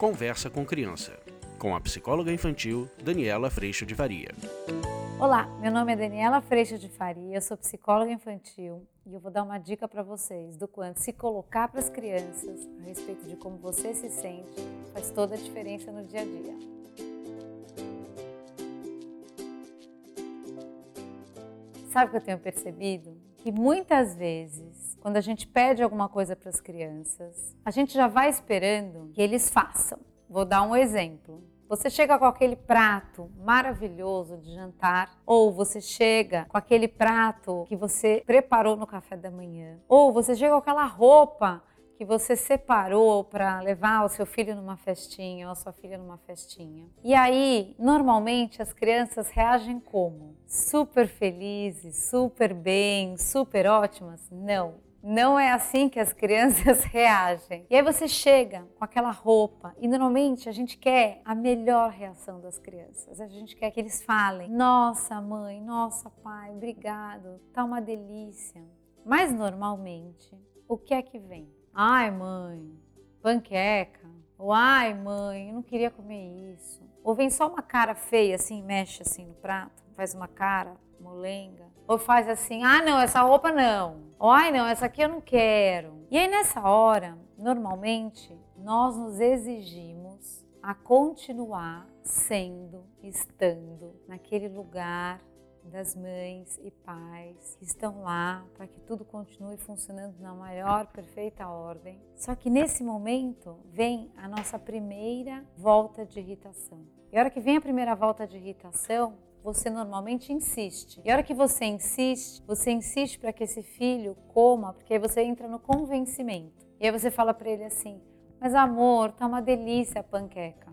Conversa com Criança, com a psicóloga infantil Daniela Freixo de Faria. Olá, meu nome é Daniela Freixo de Faria, eu sou psicóloga infantil e eu vou dar uma dica para vocês do quanto se colocar para as crianças a respeito de como você se sente faz toda a diferença no dia a dia. Sabe o que eu tenho percebido? Que muitas vezes, quando a gente pede alguma coisa para as crianças, a gente já vai esperando que eles façam. Vou dar um exemplo. Você chega com aquele prato maravilhoso de jantar, ou você chega com aquele prato que você preparou no café da manhã, ou você chega com aquela roupa que você separou para levar o seu filho numa festinha ou a sua filha numa festinha. E aí, normalmente as crianças reagem como? Super felizes, super bem, super ótimas? Não. Não é assim que as crianças reagem. E aí você chega com aquela roupa e normalmente a gente quer a melhor reação das crianças. A gente quer que eles falem: "Nossa, mãe, nossa, pai, obrigado. Tá uma delícia". Mas normalmente, o que é que vem? Ai, mãe, panqueca. Ou ai, mãe, eu não queria comer isso. Ou vem só uma cara feia assim, mexe assim no prato, faz uma cara molenga. Ou faz assim, ah, não, essa roupa não. Ou ai, não, essa aqui eu não quero. E aí nessa hora, normalmente, nós nos exigimos a continuar sendo, estando naquele lugar das mães e pais que estão lá para que tudo continue funcionando na maior perfeita ordem. Só que nesse momento vem a nossa primeira volta de irritação. E a hora que vem a primeira volta de irritação, você normalmente insiste. E a hora que você insiste, você insiste para que esse filho coma, porque aí você entra no convencimento. E aí você fala para ele assim: "Mas amor, tá uma delícia a panqueca"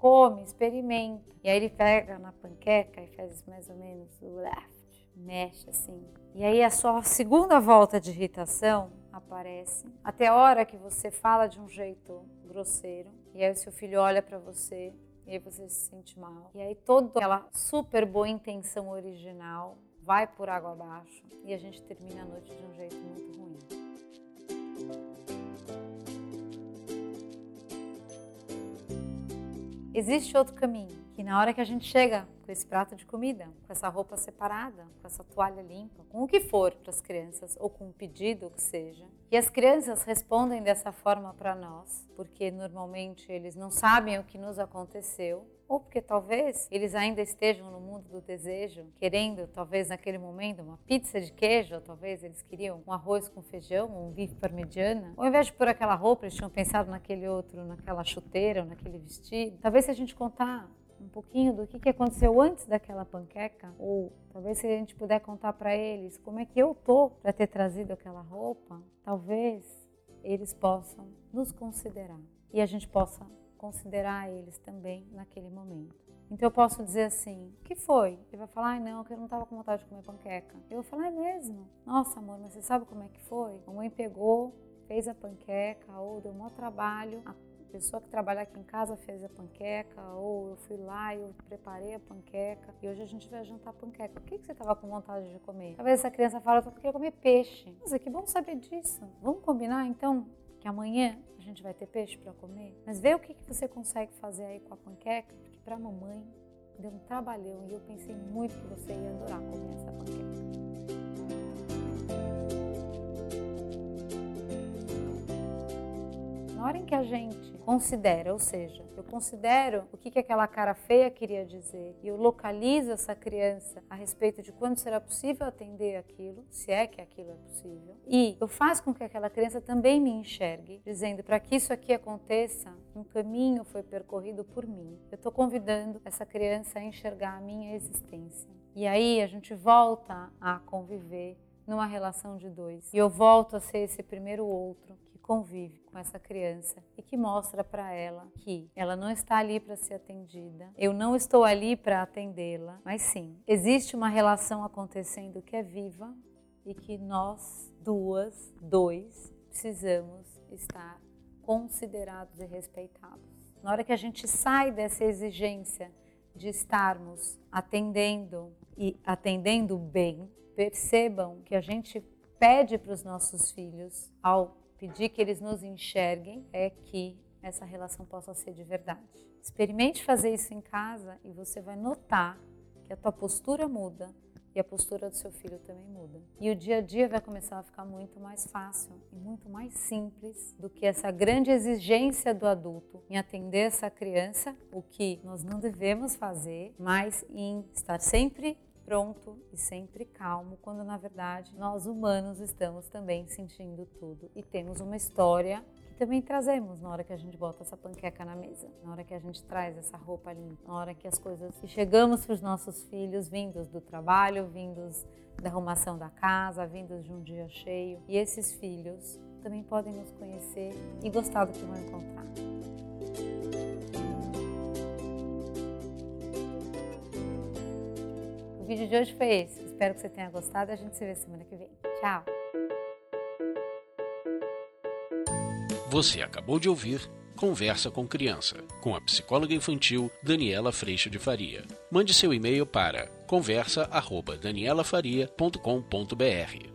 come, experimenta. E aí ele pega na panqueca e faz mais ou menos o left, mexe assim. E aí a sua segunda volta de irritação aparece. Até a hora que você fala de um jeito grosseiro, e aí o seu filho olha para você e aí você se sente mal. E aí toda aquela super boa intenção original vai por água abaixo e a gente termina a noite de um jeito muito ruim. Existe outro caminho, que na hora que a gente chega com esse prato de comida, com essa roupa separada, com essa toalha limpa, com o que for para as crianças ou com um pedido que seja, e as crianças respondem dessa forma para nós, porque normalmente eles não sabem o que nos aconteceu, ou porque talvez eles ainda estejam no mundo do desejo, querendo talvez naquele momento uma pizza de queijo, ou talvez eles queriam um arroz com feijão, um bife parmegiana. Ou ao invés de pôr aquela roupa, eles tinham pensado naquele outro, naquela chuteira, ou naquele vestido. Talvez se a gente contar um pouquinho do que, que aconteceu antes daquela panqueca, ou talvez se a gente puder contar para eles como é que eu tô para ter trazido aquela roupa, talvez eles possam nos considerar e a gente possa considerar eles também naquele momento. Então eu posso dizer assim: o que foi? Ele vai falar: ai não, que eu não estava com vontade de comer panqueca. Eu vou falar: é mesmo? Nossa, amor, mas você sabe como é que foi? A mãe pegou, fez a panqueca, ou deu um maior trabalho. A pessoa que trabalha aqui em casa fez a panqueca, ou eu fui lá e eu preparei a panqueca, e hoje a gente vai jantar panqueca. O que, que você estava com vontade de comer? Talvez essa criança fale: eu queria comer peixe. Nossa, que bom saber disso. Vamos combinar então? que amanhã a gente vai ter peixe para comer, mas vê o que, que você consegue fazer aí com a panqueca, porque para a mamãe deu um trabalhão e eu pensei muito que você ia adorar comer essa panqueca. Na hora em que a gente considera, ou seja, eu considero o que, que aquela cara feia queria dizer e eu localizo essa criança a respeito de quando será possível atender aquilo, se é que aquilo é possível, e eu faço com que aquela criança também me enxergue, dizendo para que isso aqui aconteça, um caminho foi percorrido por mim. Eu estou convidando essa criança a enxergar a minha existência. E aí a gente volta a conviver numa relação de dois. E eu volto a ser esse primeiro outro convive com essa criança e que mostra para ela que ela não está ali para ser atendida, eu não estou ali para atendê-la, mas sim, existe uma relação acontecendo que é viva e que nós duas, dois, precisamos estar considerados e respeitados. Na hora que a gente sai dessa exigência de estarmos atendendo e atendendo bem, percebam que a gente pede para os nossos filhos ao pedir que eles nos enxerguem é que essa relação possa ser de verdade. Experimente fazer isso em casa e você vai notar que a tua postura muda, e a postura do seu filho também muda. E o dia a dia vai começar a ficar muito mais fácil e muito mais simples do que essa grande exigência do adulto em atender essa criança, o que nós não devemos fazer, mas em estar sempre pronto e sempre calmo, quando na verdade nós humanos estamos também sentindo tudo e temos uma história também trazemos na hora que a gente bota essa panqueca na mesa, na hora que a gente traz essa roupa limpa, na hora que as coisas que chegamos para os nossos filhos vindos do trabalho, vindos da arrumação da casa, vindos de um dia cheio. E esses filhos também podem nos conhecer e gostar do que vão encontrar. Vídeo de hoje foi esse. Espero que você tenha gostado a gente se vê semana que vem. Tchau! Você acabou de ouvir Conversa com Criança, com a psicóloga infantil Daniela Freixo de Faria. Mande seu e-mail para conversa@danielafaria.com.br.